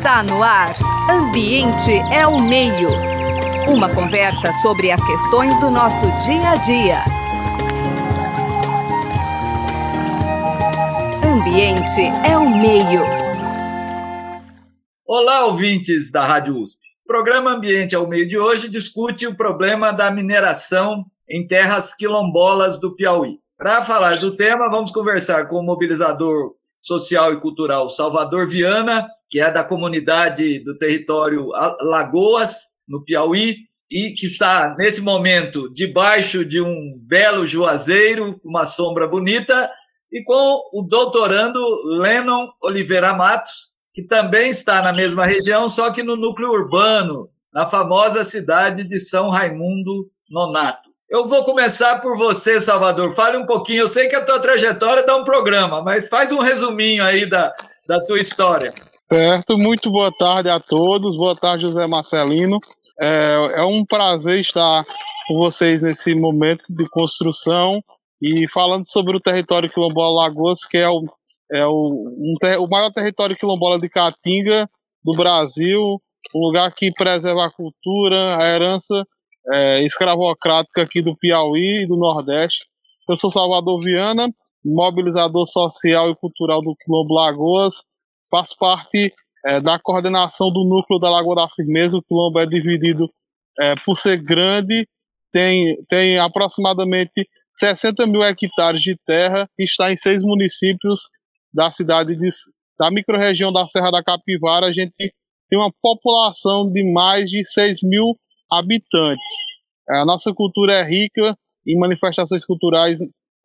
Está no ar. Ambiente é o meio. Uma conversa sobre as questões do nosso dia a dia. Ambiente é o meio. Olá, ouvintes da Rádio USP. O programa Ambiente ao Meio de hoje discute o problema da mineração em terras quilombolas do Piauí. Para falar do tema, vamos conversar com o mobilizador social e cultural Salvador Viana, que é da comunidade do território Lagoas, no Piauí, e que está, nesse momento, debaixo de um belo juazeiro, uma sombra bonita, e com o doutorando Lennon Oliveira Matos, que também está na mesma região, só que no núcleo urbano, na famosa cidade de São Raimundo Nonato. Eu vou começar por você, Salvador. Fale um pouquinho. Eu sei que a tua trajetória dá um programa, mas faz um resuminho aí da, da tua história. Certo, muito boa tarde a todos. Boa tarde, José Marcelino. É, é um prazer estar com vocês nesse momento de construção e falando sobre o território quilombola Lagoas, que é o, é o, um ter, o maior território quilombola de Caatinga do Brasil, um lugar que preserva a cultura, a herança é, escravocrática aqui do Piauí e do Nordeste. Eu sou Salvador Viana, mobilizador social e cultural do Quilombo Lagoas, faço parte é, da coordenação do núcleo da Lagoa da Firmeza. O Quilombo é dividido é, por ser grande, tem, tem aproximadamente 60 mil hectares de terra e está em seis municípios da cidade de, da microrregião da Serra da Capivara. A gente tem uma população de mais de 6 mil habitantes. É, a nossa cultura é rica em manifestações culturais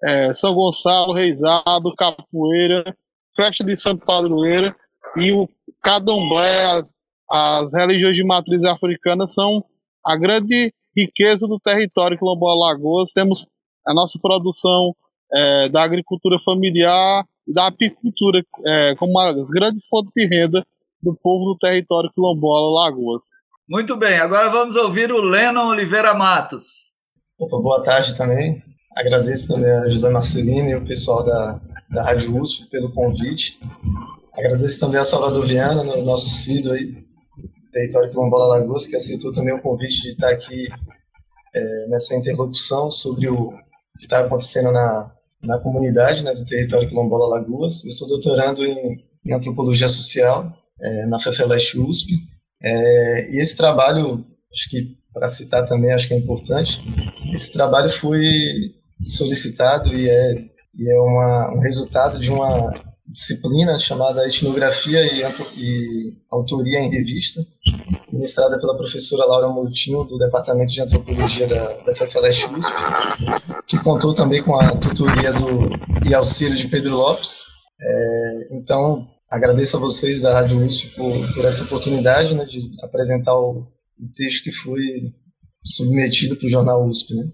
é, São Gonçalo, Reisado, Capoeira, Festa de Santo Padroeira e o Cadomblé, as, as religiões de matriz africana são a grande riqueza do território quilombola Lagoas. Temos a nossa produção é, da agricultura familiar e da apicultura é, como uma grande fonte de renda do povo do território quilombola Lagoas. Muito bem, agora vamos ouvir o Lennon Oliveira Matos. Opa, boa tarde também. Agradeço também a José Marcelino e o pessoal da, da Rádio USP pelo convite. Agradeço também a Salvador Viana, nosso CIDO aí, Território Quilombola Lagoas, que aceitou também o convite de estar aqui é, nessa interlocução sobre o que está acontecendo na, na comunidade né, do Território Quilombola Lagoas. Eu sou doutorando em, em Antropologia Social é, na FEFELESH USP é, e esse trabalho, acho que para citar também, acho que é importante, esse trabalho foi solicitado e é, e é uma, um resultado de uma disciplina chamada Etnografia e, e Autoria em Revista, ministrada pela professora Laura Moutinho, do Departamento de Antropologia da, da FFLS USP, que contou também com a tutoria do, e auxílio de Pedro Lopes. É, então, agradeço a vocês da Rádio USP por, por essa oportunidade né, de apresentar o, o texto que foi submetido para o jornal USP. Né?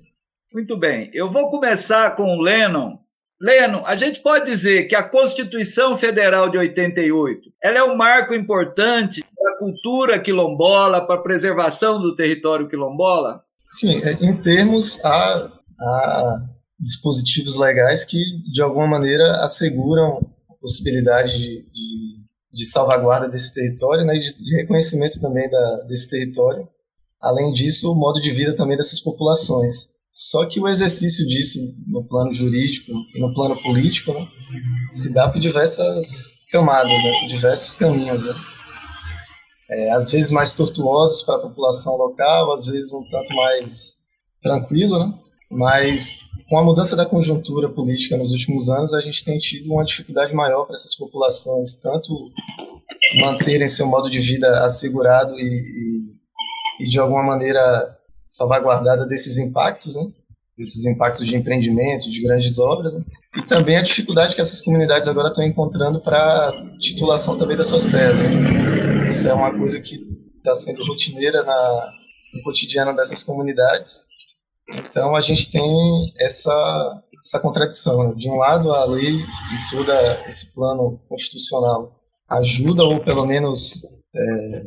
Muito bem, eu vou começar com o Lennon. Lennon, a gente pode dizer que a Constituição Federal de 88 ela é um marco importante para a cultura quilombola, para a preservação do território quilombola? Sim, é, em termos há, há dispositivos legais que, de alguma maneira, asseguram possibilidade de, de, de salvaguarda desse território né, e de, de reconhecimento também da, desse território. Além disso, o modo de vida também dessas populações. Só que o exercício disso no plano jurídico e no plano político né, se dá por diversas camadas, né, por diversos caminhos. Né. É, às vezes mais tortuosos para a população local, às vezes um tanto mais tranquilo, né? mas com a mudança da conjuntura política nos últimos anos, a gente tem tido uma dificuldade maior para essas populações, tanto manterem seu modo de vida assegurado e, e, e de alguma maneira salvaguardada desses impactos, né? desses impactos de empreendimento, de grandes obras, né? e também a dificuldade que essas comunidades agora estão encontrando para titulação também das suas terras. Né? Isso é uma coisa que está sendo rotineira na, no cotidiano dessas comunidades então a gente tem essa, essa contradição. Né? De um lado, a lei e todo esse plano constitucional ajuda, ou pelo menos é,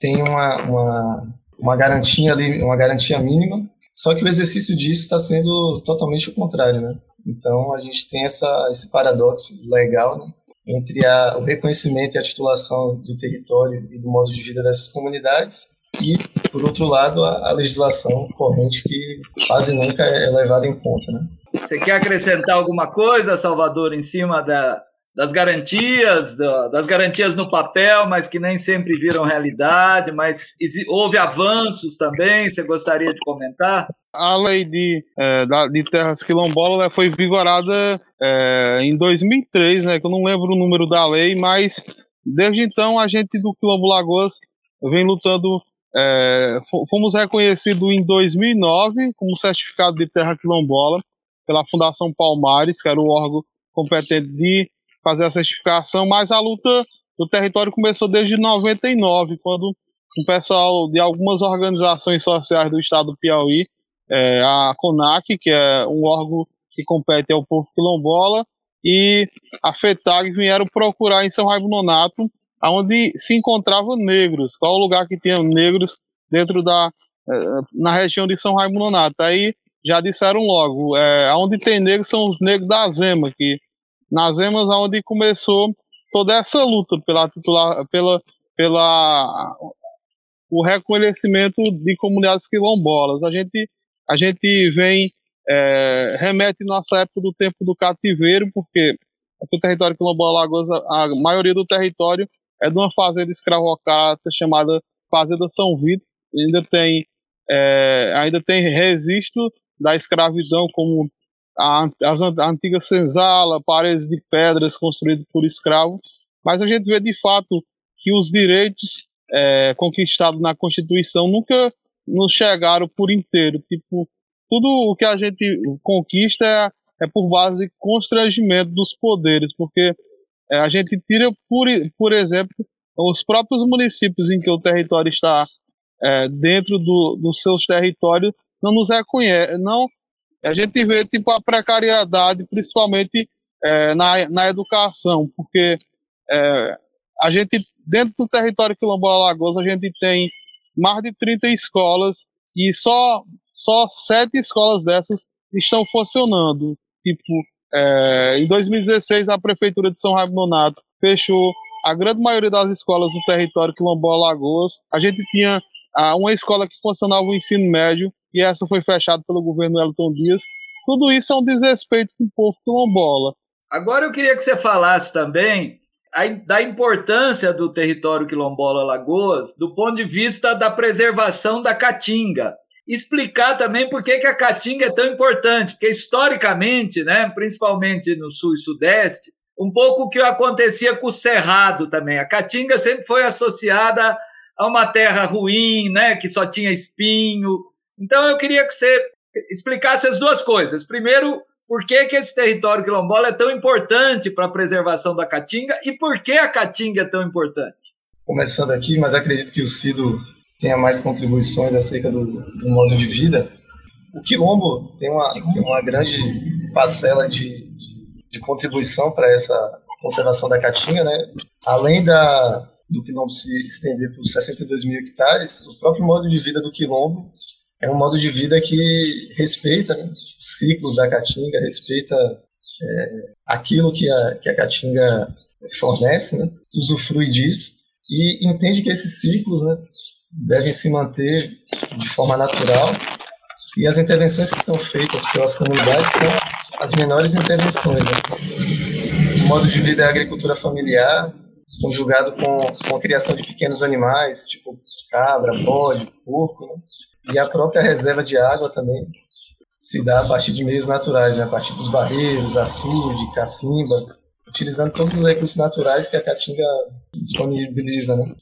tem uma, uma, uma, garantia ali, uma garantia mínima, só que o exercício disso está sendo totalmente o contrário. Né? Então a gente tem essa, esse paradoxo legal né? entre a, o reconhecimento e a titulação do território e do modo de vida dessas comunidades e, por outro lado, a, a legislação corrente que quase nunca é levada em conta. Né? Você quer acrescentar alguma coisa, Salvador, em cima da, das garantias, das garantias no papel, mas que nem sempre viram realidade, mas houve avanços também, você gostaria de comentar? A lei de, é, de terras quilombolas foi vigorada é, em 2003, né, que eu não lembro o número da lei, mas desde então a gente do Quilombo Lagoas vem lutando, é, fomos reconhecidos em 2009 como certificado de terra quilombola pela Fundação Palmares, que era o órgão competente de fazer a certificação, mas a luta do território começou desde 99, quando o pessoal de algumas organizações sociais do estado do Piauí, é, a CONAC, que é um órgão que compete ao povo quilombola, e a FETAG vieram procurar em São Raimundo Nonato, onde se encontravam negros, qual o lugar que tinha negros dentro da é, na região de São Raimundo Nonato. Aí já disseram logo, é, onde tem negros são os negros da Zema, que nas emas onde começou toda essa luta pela titular, pela, pela o reconhecimento de comunidades quilombolas. A gente, a gente vem, é, remete nossa época do tempo do cativeiro, porque o território quilombola Lagoas, a maioria do território é de uma fazenda escravocrata chamada Fazenda São Vitor, ainda tem, é, ainda tem registro da escravidão como a, as, a antiga senzala, paredes de pedras construídas por escravos, mas a gente vê de fato que os direitos é, conquistados na Constituição nunca nos chegaram por inteiro. Tipo, tudo o que a gente conquista é, é por base de constrangimento dos poderes, porque é, a gente tira, por, por exemplo, os próprios municípios em que o território está é, dentro do, dos seus territórios não nos reconhece, não a gente vê tipo a precariedade, principalmente é, na, na educação, porque é, a gente dentro do território quilombola Alagoas a gente tem mais de 30 escolas e só só sete escolas dessas estão funcionando. Tipo, é, em 2016 a prefeitura de São Raimundo Nonato fechou a grande maioria das escolas do território quilombola Alagoas. A gente tinha ah, uma escola que funcionava o ensino médio e essa foi fechada pelo governo Elton Dias. Tudo isso é um desrespeito com o povo quilombola. Agora eu queria que você falasse também da importância do território quilombola Lagoas do ponto de vista da preservação da caatinga. Explicar também por que, que a caatinga é tão importante, porque historicamente, né, principalmente no sul e sudeste, um pouco o que acontecia com o cerrado também. A caatinga sempre foi associada a uma terra ruim, né, que só tinha espinho, então eu queria que você explicasse as duas coisas. Primeiro, por que, que esse território quilombola é tão importante para a preservação da caatinga e por que a caatinga é tão importante? Começando aqui, mas acredito que o Cido tenha mais contribuições acerca do, do modo de vida. O quilombo tem uma, tem uma grande parcela de, de contribuição para essa conservação da caatinga, né? Além da, do quilombo se estender por 62 mil hectares, o próprio modo de vida do quilombo é um modo de vida que respeita né, os ciclos da caatinga, respeita é, aquilo que a, que a caatinga fornece, né, usufrui disso e entende que esses ciclos né, devem se manter de forma natural e as intervenções que são feitas pelas comunidades são as menores intervenções. Né? O modo de vida é a agricultura familiar, conjugado com, com a criação de pequenos animais, tipo cabra, bode, porco, né? E a própria reserva de água também se dá a partir de meios naturais, né? a partir dos barreiros, açude, cacimba, utilizando todos os recursos naturais que a Caatinga disponibiliza. Né?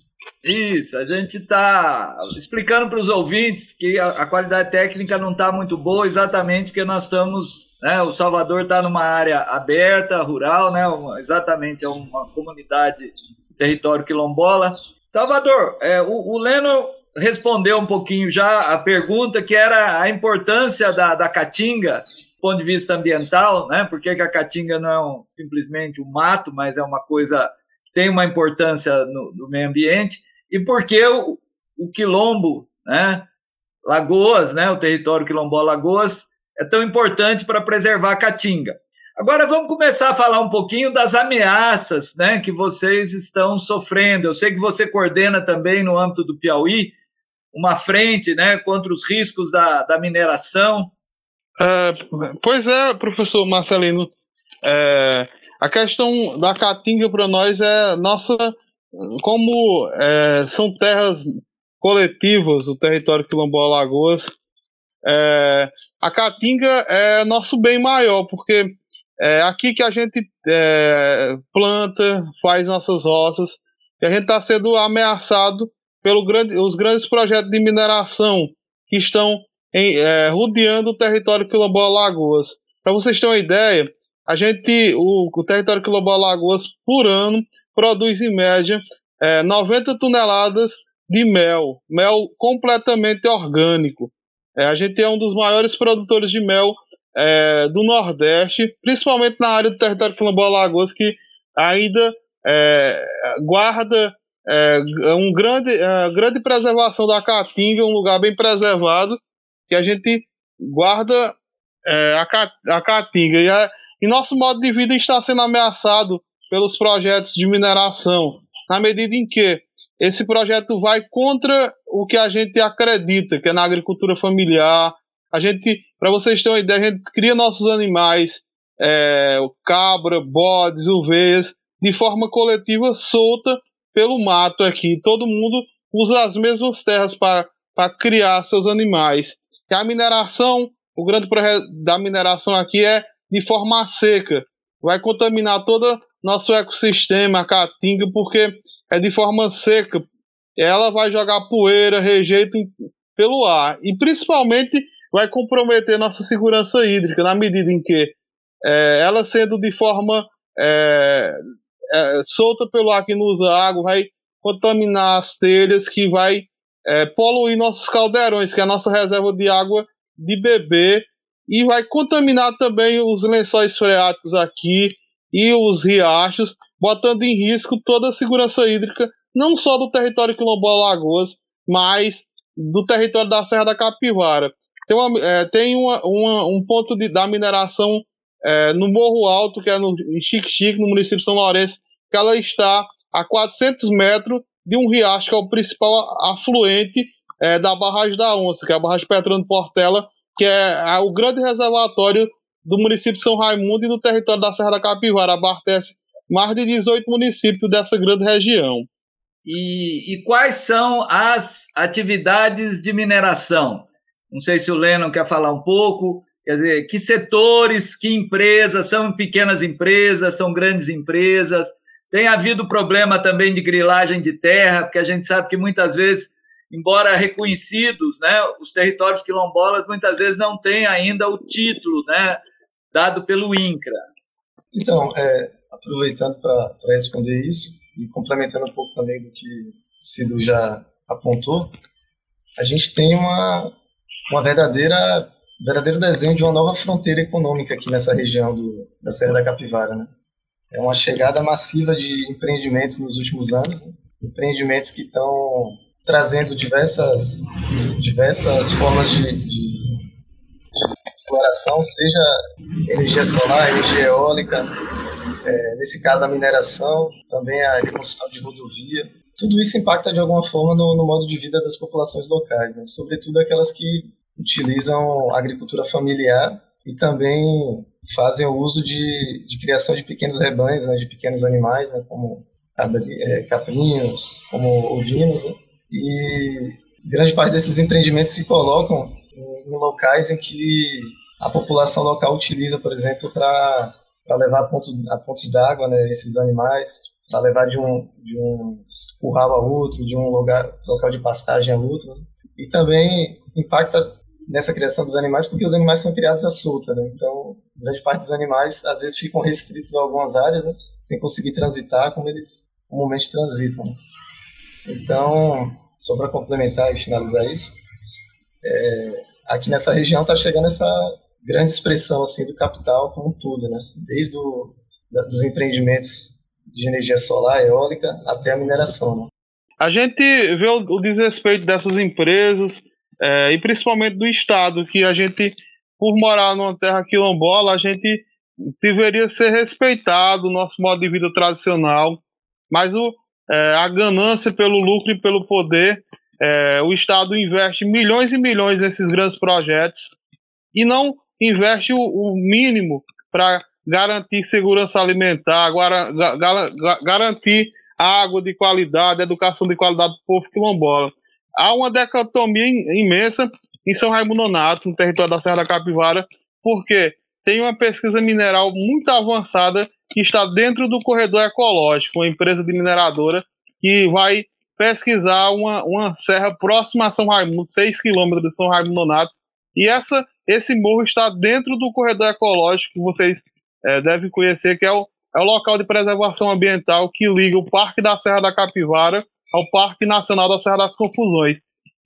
Isso, a gente está explicando para os ouvintes que a, a, qualidade técnica não está muito boa, exatamente porque nós estamos, né, o Salvador está numa área aberta, rural, né, uma, exatamente, é uma comunidade, território quilombola. Salvador, é, o, o Leno respondeu um pouquinho já a pergunta que era a importância da, da caatinga do ponto de vista ambiental, né? Por que, a caatinga não é um, simplesmente um mato, mas é uma coisa que tem uma importância no, no meio ambiente e por que o, o quilombo, né? Lagoas, né? O território quilombola Lagoas é tão importante para preservar a caatinga. Agora vamos começar a falar um pouquinho das ameaças né, que vocês estão sofrendo. Eu sei que você coordena também no âmbito do Piauí uma frente né, contra os riscos da, da mineração. É, pois é, professor Marcelino. É, a questão da Caatinga para nós é nossa. Como é, são terras coletivas, o território quilombola Alagoas, é, a Caatinga é nosso bem maior, porque é aqui que a gente é, planta, faz nossas roças, e a gente está sendo ameaçado pelos grande, grandes projetos de mineração que estão em, é, rodeando o território quilombola Lagoas. Para vocês terem uma ideia, a gente, o, o território quilombola Lagoas, por ano, produz em média é, 90 toneladas de mel, mel completamente orgânico. É, a gente é um dos maiores produtores de mel é, do Nordeste, principalmente na área do território quilombola Lagoas, que ainda é, guarda é, um grande, é, grande preservação da caatinga, um lugar bem preservado, que a gente guarda é, a, a caatinga. E, a, e nosso modo de vida está sendo ameaçado pelos projetos de mineração, na medida em que esse projeto vai contra o que a gente acredita, que é na agricultura familiar. A gente, para vocês terem uma ideia, a gente cria nossos animais, é, cabra, bodes, ovelhas, de forma coletiva, solta pelo mato aqui. Todo mundo usa as mesmas terras para criar seus animais. E a mineração, o grande projeto da mineração aqui é de forma seca. Vai contaminar todo nosso ecossistema, a caatinga, porque é de forma seca. Ela vai jogar poeira, rejeito pelo ar. E principalmente vai comprometer nossa segurança hídrica, na medida em que é, ela sendo de forma é, é, solta pelo ar que não usa água, vai contaminar as telhas, que vai é, poluir nossos caldeirões, que é a nossa reserva de água de beber, e vai contaminar também os lençóis freáticos aqui e os riachos, botando em risco toda a segurança hídrica, não só do território quilombola Lagoas, mas do território da Serra da Capivara. Tem, uma, é, tem uma, uma, um ponto de, da mineração é, no Morro Alto, que é no Xique-Xique, no município de São Lourenço, que ela está a 400 metros de um riacho, que é o principal afluente é, da barragem da Onça, que é a barragem Petrano Portela, que é, o grande reservatório do município de São Raimundo e do território da Serra da Capivara, abastece mais de 18 municípios dessa grande região. E, e, quais são as atividades de mineração? Não sei se o Lennon quer falar um pouco. Quer dizer, que setores, que empresas, são pequenas empresas, são grandes empresas? Tem havido problema também de grilagem de terra, porque a gente sabe que muitas vezes, embora reconhecidos, né, os territórios quilombolas muitas vezes não têm ainda o título né, dado pelo INCRA. Então, é, aproveitando para responder isso, e complementando um pouco também do que o Cido já apontou, a gente tem uma, uma verdadeira verdadeiro desenho de uma nova fronteira econômica aqui nessa região do, da Serra da Capivara. Né? É uma chegada massiva de empreendimentos nos últimos anos, né? empreendimentos que estão trazendo diversas, diversas formas de, de, de, exploração, seja energia solar, energia eólica, é, nesse caso a mineração, também a reconstrução de rodovia. Tudo isso impacta de alguma forma no, no modo de vida das populações locais, né? sobretudo aquelas que utilizam agricultura familiar e também fazem o uso de, de criação de pequenos rebanhos, né, de pequenos animais, né, como é, caprinos, como ovinos, né, e grande parte desses empreendimentos se colocam em, locais em que a população local utiliza, por exemplo, para levar a, ponto, a pontos d'água né, esses animais, para levar de um, de um curral a outro, de um lugar, local de pastagem a outro. Né. E também impacta nessa criação dos animais, porque os animais são criados à solta, né? Então, grande parte dos animais às vezes ficam restritos a algumas áreas, né? sem conseguir transitar como eles comumente transitam. Né? Então, só para complementar e finalizar isso, é, aqui nessa região está chegando essa grande expressão assim do capital como todo, né? Desde o, da, dos empreendimentos de energia solar, eólica, até a mineração. Né? A gente vê o, o desrespeito dessas empresas, é, e principalmente do Estado, que a gente, por morar numa terra quilombola, a gente deveria ser respeitado o nosso modo de vida tradicional, mas o, é, a ganância pelo lucro e pelo poder, é, o Estado investe milhões e milhões nesses grandes projetos e não investe o, o mínimo para garantir segurança alimentar, guara, ga, garantir água de qualidade, educação de qualidade para o povo quilombola. Há uma dicotomia imensa em São Raimundo Nonato, no território da Serra da Capivara, porque tem uma pesquisa mineral muito avançada que está dentro do corredor ecológico, uma empresa de mineradora que vai pesquisar uma, uma serra próxima a São Raimundo, 6 quilômetros de São Raimundo Nonato, e essa, esse morro está dentro do corredor ecológico que vocês é, devem conhecer, que é o, é o local de preservação ambiental que liga o Parque da Serra da Capivara ao Parque Nacional da Serra das Confusões.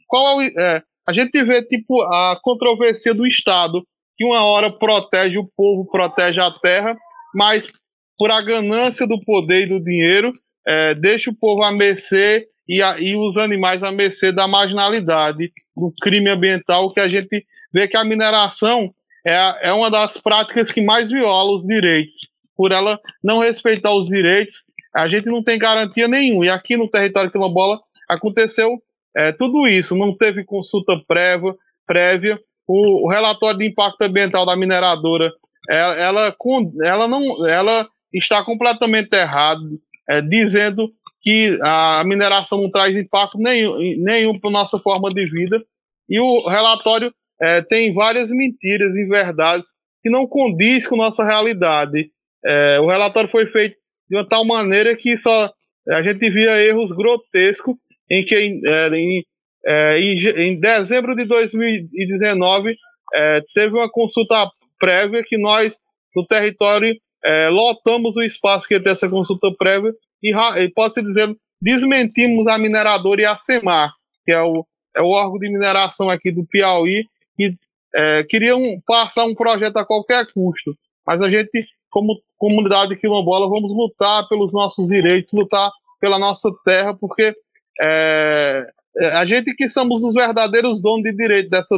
Qual é, o, é a gente vê tipo a controvérsia do Estado que uma hora protege o povo, protege a terra, mas por a ganância do poder e do dinheiro, é, deixa o povo a mercê e, a, e os animais a mercê da marginalidade, do crime ambiental, que a gente vê que a mineração é, é uma das práticas que mais viola os direitos. Por ela não respeitar os direitos, a gente não tem garantia nenhuma. E aqui no território quilombola aconteceu é, tudo isso. Não teve consulta prévia, prévia o, o, relatório de impacto ambiental da mineradora, ela, ela, ela não, ela está completamente errado, é, dizendo que a mineração não traz impacto nenhum, nenhum para nossa forma de vida. E o relatório é, tem várias mentiras e verdades que não condiz com nossa realidade. É, o relatório foi feito de uma tal maneira que só a gente via erros grotescos em que é, em, é, em, em, dezembro de 2019, é, teve uma consulta prévia que nós, no território, é, lotamos o espaço que ia ter essa consulta prévia e, e posso dizer, desmentimos a mineradora e a SEMAR, que é o, é o órgão de mineração aqui do Piauí, que é, queriam passar um projeto a qualquer custo. Mas a gente, como comunidade quilombola, vamos lutar pelos nossos direitos, lutar pela nossa terra, porque é, é, a gente que somos os verdadeiros donos de direito dessa,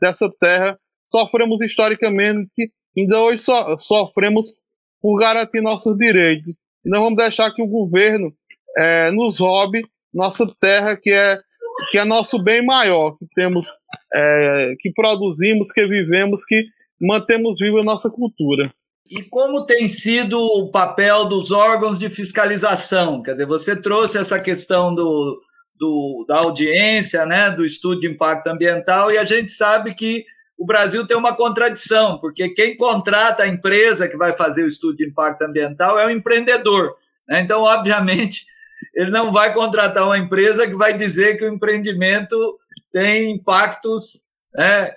dessa terra, sofremos historicamente, ainda hoje so, sofremos por garantir nossos direitos. E não vamos deixar que o governo é, nos roube nossa terra, que é, que é nosso bem maior, que temos, é, que produzimos, que vivemos, que mantemos viva a nossa cultura. E como tem sido o papel dos órgãos de fiscalização? Quer dizer, você trouxe essa questão do, do, da audiência, né, do estudo de impacto ambiental, e a gente sabe que o Brasil tem uma contradição, porque quem contrata a empresa que vai fazer o estudo de impacto ambiental é o empreendedor. Né? Então, obviamente, ele não vai contratar uma empresa que vai dizer que o empreendimento tem impactos né,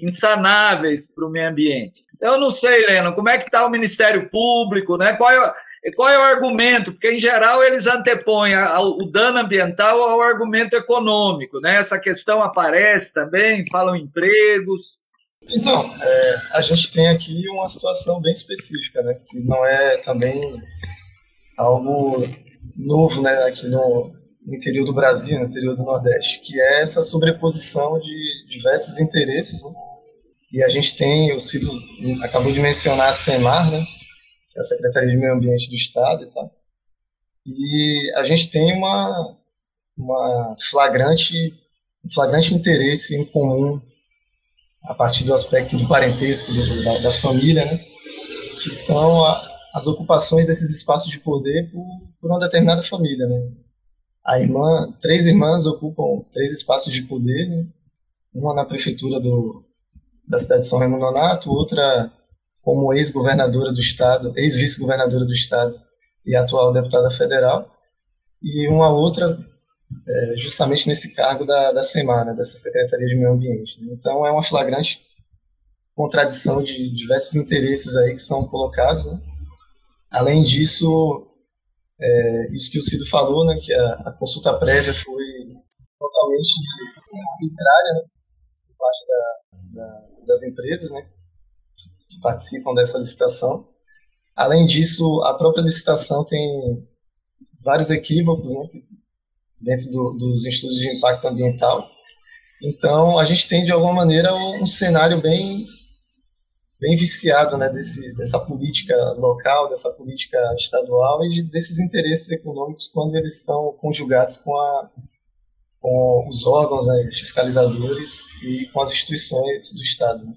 insanáveis para o meio ambiente. Eu não sei, Helena, como é que está o Ministério Público, né? Qual é, qual é o argumento? Porque, em geral, eles antepõem o dano ambiental ao argumento econômico, né? Essa questão aparece também, falam empregos. Então, é, a gente tem aqui uma situação bem específica, né? Que não é também algo novo, né? Aqui no, no interior do Brasil, no interior do Nordeste, que é essa sobreposição de diversos interesses, né? E a gente tem, o Cido acabou de mencionar a SEMAR, né? que é a Secretaria de Meio Ambiente do Estado e tal. E a gente tem uma, uma flagrante, um flagrante interesse em comum a partir do aspecto do parentesco, do, da, da, família, né? que são a, as ocupações desses espaços de poder por, por uma determinada família. Né? A irmã, três irmãs ocupam três espaços de poder, né? uma na prefeitura do, da cidade de São Raimundo Nonato, outra como ex-governadora do estado, ex-vice-governadora do estado e atual deputada federal, e uma outra é, justamente nesse cargo da, da semana, dessa Secretaria de Meio Ambiente. Né? Então é uma flagrante contradição de diversos interesses aí que são colocados. Né? Além disso, é, isso que o Cido falou, né, que a, a consulta prévia foi totalmente arbitrária né, por parte da, da, das empresas, né, que participam dessa licitação. Além disso, a própria licitação tem vários equívocos né, dentro do, dos estudos de impacto ambiental. Então, a gente tem, de alguma maneira, um cenário bem bem viciado né, desse, dessa política local, dessa política estadual e desses interesses econômicos quando eles estão conjugados com, a, com os órgãos né, fiscalizadores e com as instituições do Estado. Né.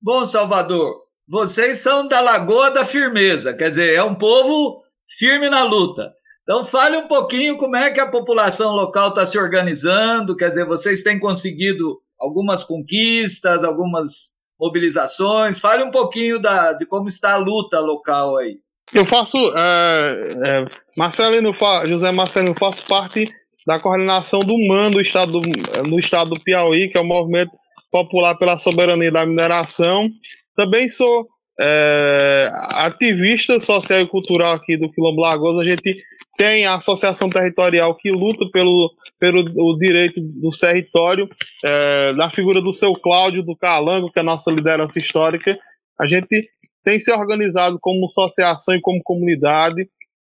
Bom, Salvador, vocês são da Lagoa da Firmeza, quer dizer, é um povo firme na luta. Então fale um pouquinho como é que a população local está se organizando, quer dizer, vocês têm conseguido algumas conquistas, algumas mobilizações. Fale um pouquinho da, de como está a luta local aí. Eu faço, é, é, Marcelino, José Marcelino, faço parte da coordenação do MAN do estado, no estado do Piauí, que é o Movimento Popular pela Soberania da Mineração. Também sou é, ativista social e cultural aqui do Quilombo Lagoas. A gente tem a Associação Territorial que luta pelo, pelo o direito do território, é, na figura do seu Cláudio do Calango, que é a nossa liderança histórica. A gente tem se organizado como associação e como comunidade,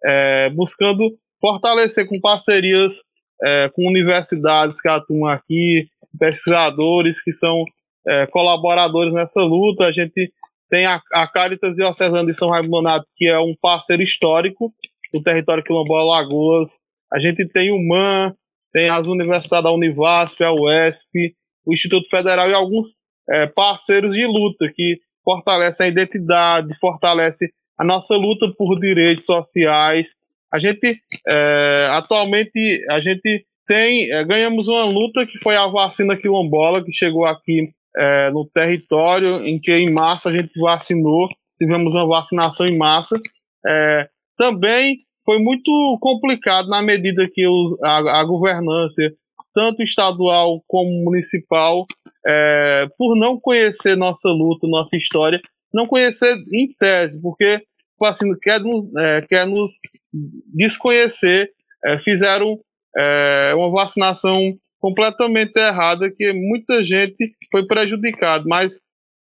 é, buscando fortalecer com parcerias é, com universidades que atuam aqui, pesquisadores que são é, colaboradores nessa luta. A gente tem a, a Caritas Diocesana de São Raimundo que é um parceiro histórico do território quilombola Lagoas. A gente tem o MAN, tem as universidades da Univasp, a UESP, o Instituto Federal e alguns é, parceiros de luta que fortalecem a identidade, fortalece a nossa luta por direitos sociais. A gente é, atualmente a gente tem é, ganhamos uma luta que foi a vacina quilombola que chegou aqui é, no território, em que em março a gente vacinou, tivemos uma vacinação em massa. É, também foi muito complicado na medida que o, a, a governança, tanto estadual como municipal, é, por não conhecer nossa luta, nossa história, não conhecer em tese, porque tipo assim, quer, nos, é, quer nos desconhecer, é, fizeram é, uma vacinação completamente errada, que muita gente foi prejudicada, mas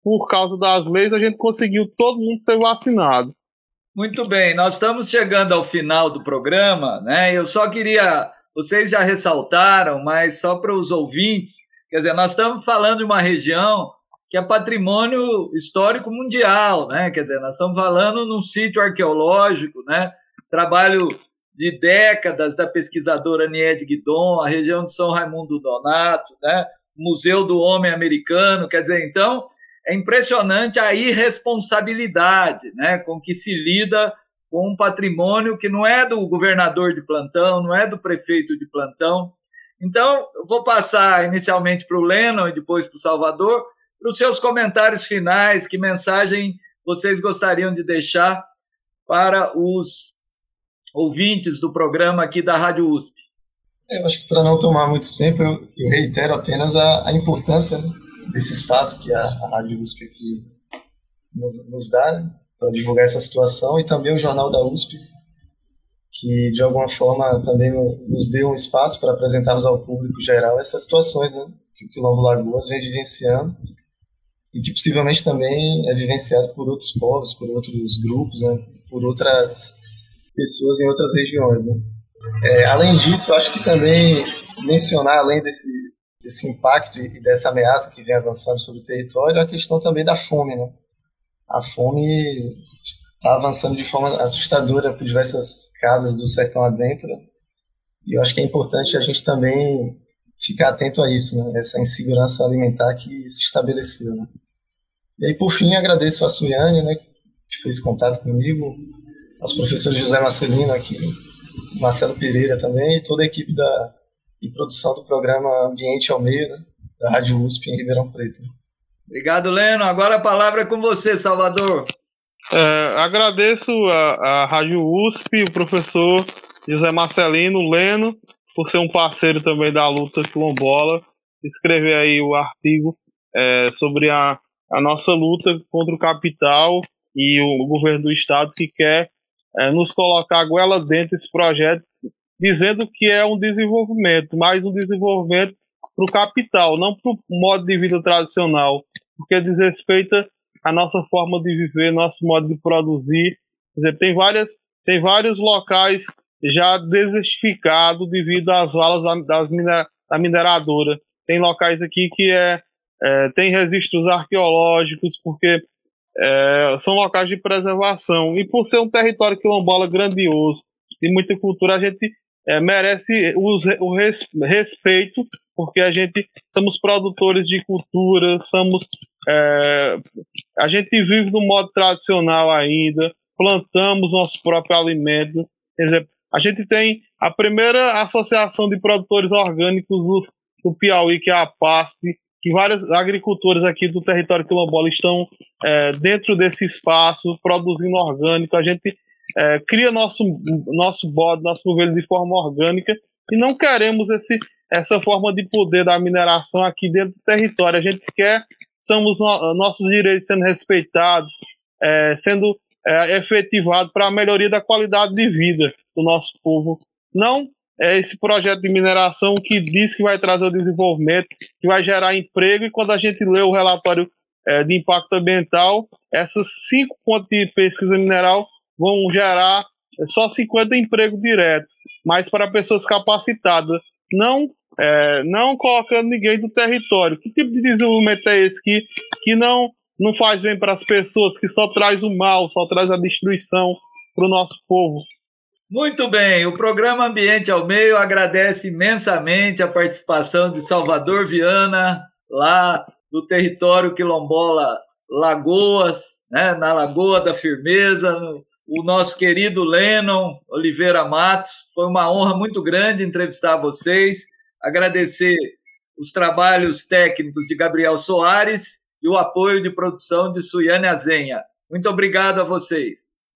por causa das leis a gente conseguiu todo mundo ser vacinado. Muito bem, nós estamos chegando ao final do programa, né? Eu só queria, vocês já ressaltaram, mas só para os ouvintes, quer dizer, nós estamos falando de uma região que é patrimônio histórico mundial, né? Quer dizer, nós estamos falando num sítio arqueológico, né? Trabalho de décadas da pesquisadora Nied Guidon, a região de São Raimundo Donato, né? Museu do Homem Americano, quer dizer, então, é impressionante a irresponsabilidade né, com que se lida com um patrimônio que não é do governador de plantão, não é do prefeito de plantão. Então, eu vou passar inicialmente para o Lennon e depois para o Salvador, para os seus comentários finais, que mensagem vocês gostariam de deixar para os ouvintes do programa aqui da Rádio USP. Eu acho que para não tomar muito tempo, eu, reitero apenas a, a importância né, desse espaço que a, a Rádio USP aqui nos, nos dá para divulgar essa situação e também o Jornal da USP, que de alguma forma também nos deu um espaço para apresentarmos ao público geral essas situações né, que o Quilombo Lagoas vem vivenciando e que possivelmente também é vivenciado por outros povos, por outros grupos, né, por outras pessoas em outras regiões. Né. É, além disso, acho que também mencionar, além desse, desse impacto e dessa ameaça que vem avançando sobre o território, a questão também da fome. Né? A fome está avançando de forma assustadora por diversas casas do sertão adentro, e eu acho que é importante a gente também ficar atento a isso, né? essa insegurança alimentar que se estabeleceu. Né? E aí, por fim, agradeço a Suiane, né, que fez contato comigo, aos professores José Marcelino aqui, Marcelo Pereira também, e toda a equipe da, de produção do programa Ambiente ao Meio, né, da Rádio USP em Ribeirão Preto. Obrigado, Leno. Agora a palavra é com você, Salvador. É, agradeço a, a Rádio USP, o professor José Marcelino Leno, por ser um parceiro também da luta quilombola, escrever aí o artigo é, sobre a, a nossa luta contra o capital e o, governo do estado que quer é, nos colocar a goela dentro desse projeto dizendo que é um desenvolvimento, mais um desenvolvimento para o capital, não para o modo de vida tradicional, porque desrespeita a nossa forma de viver, nosso modo de produzir. Quer dizer, tem, várias, tem vários locais já desertificados devido às valas das miner, da mineradora. Tem locais aqui que é, é, tem registros arqueológicos, porque é, são locais de preservação. E por ser um território quilombola grandioso e muita cultura, a gente é, merece o, o res, respeito, porque a gente somos produtores de cultura, somos é, a gente vive no modo tradicional ainda, plantamos nosso próprio alimento. Quer dizer, a gente tem a primeira associação de produtores orgânicos do, do Piauí, que é a PASP, que vários agricultores aqui do território quilombola estão é, dentro desse espaço, produzindo orgânico. A gente é, cria nosso, nosso bode, nosso governo de forma orgânica e não queremos esse, essa forma de poder da mineração aqui dentro do território. A gente quer somos no, nossos direitos sendo respeitados, é, sendo é, efetivado para a melhoria da qualidade de vida do nosso povo. Não é esse projeto de mineração que diz que vai trazer o desenvolvimento, que vai gerar emprego, e quando a gente lê o relatório é, de impacto ambiental, essas cinco pontos de pesquisa mineral vão gerar só 50 empregos diretos, mas para pessoas capacitadas, não é, não colocando ninguém do território. Que tipo de desenvolvimento é esse que, que não, não faz bem para as pessoas, que só traz o mal, só traz a destruição para o nosso povo? Muito bem, o programa Ambiente ao Meio agradece imensamente a participação de Salvador Viana, lá do território quilombola Lagoas, né, na Lagoa da Firmeza, o nosso querido Lennon Oliveira Matos. Foi uma honra muito grande entrevistar vocês, agradecer os trabalhos técnicos de Gabriel Soares e o apoio de produção de Suiane Azenha. Muito obrigado a vocês.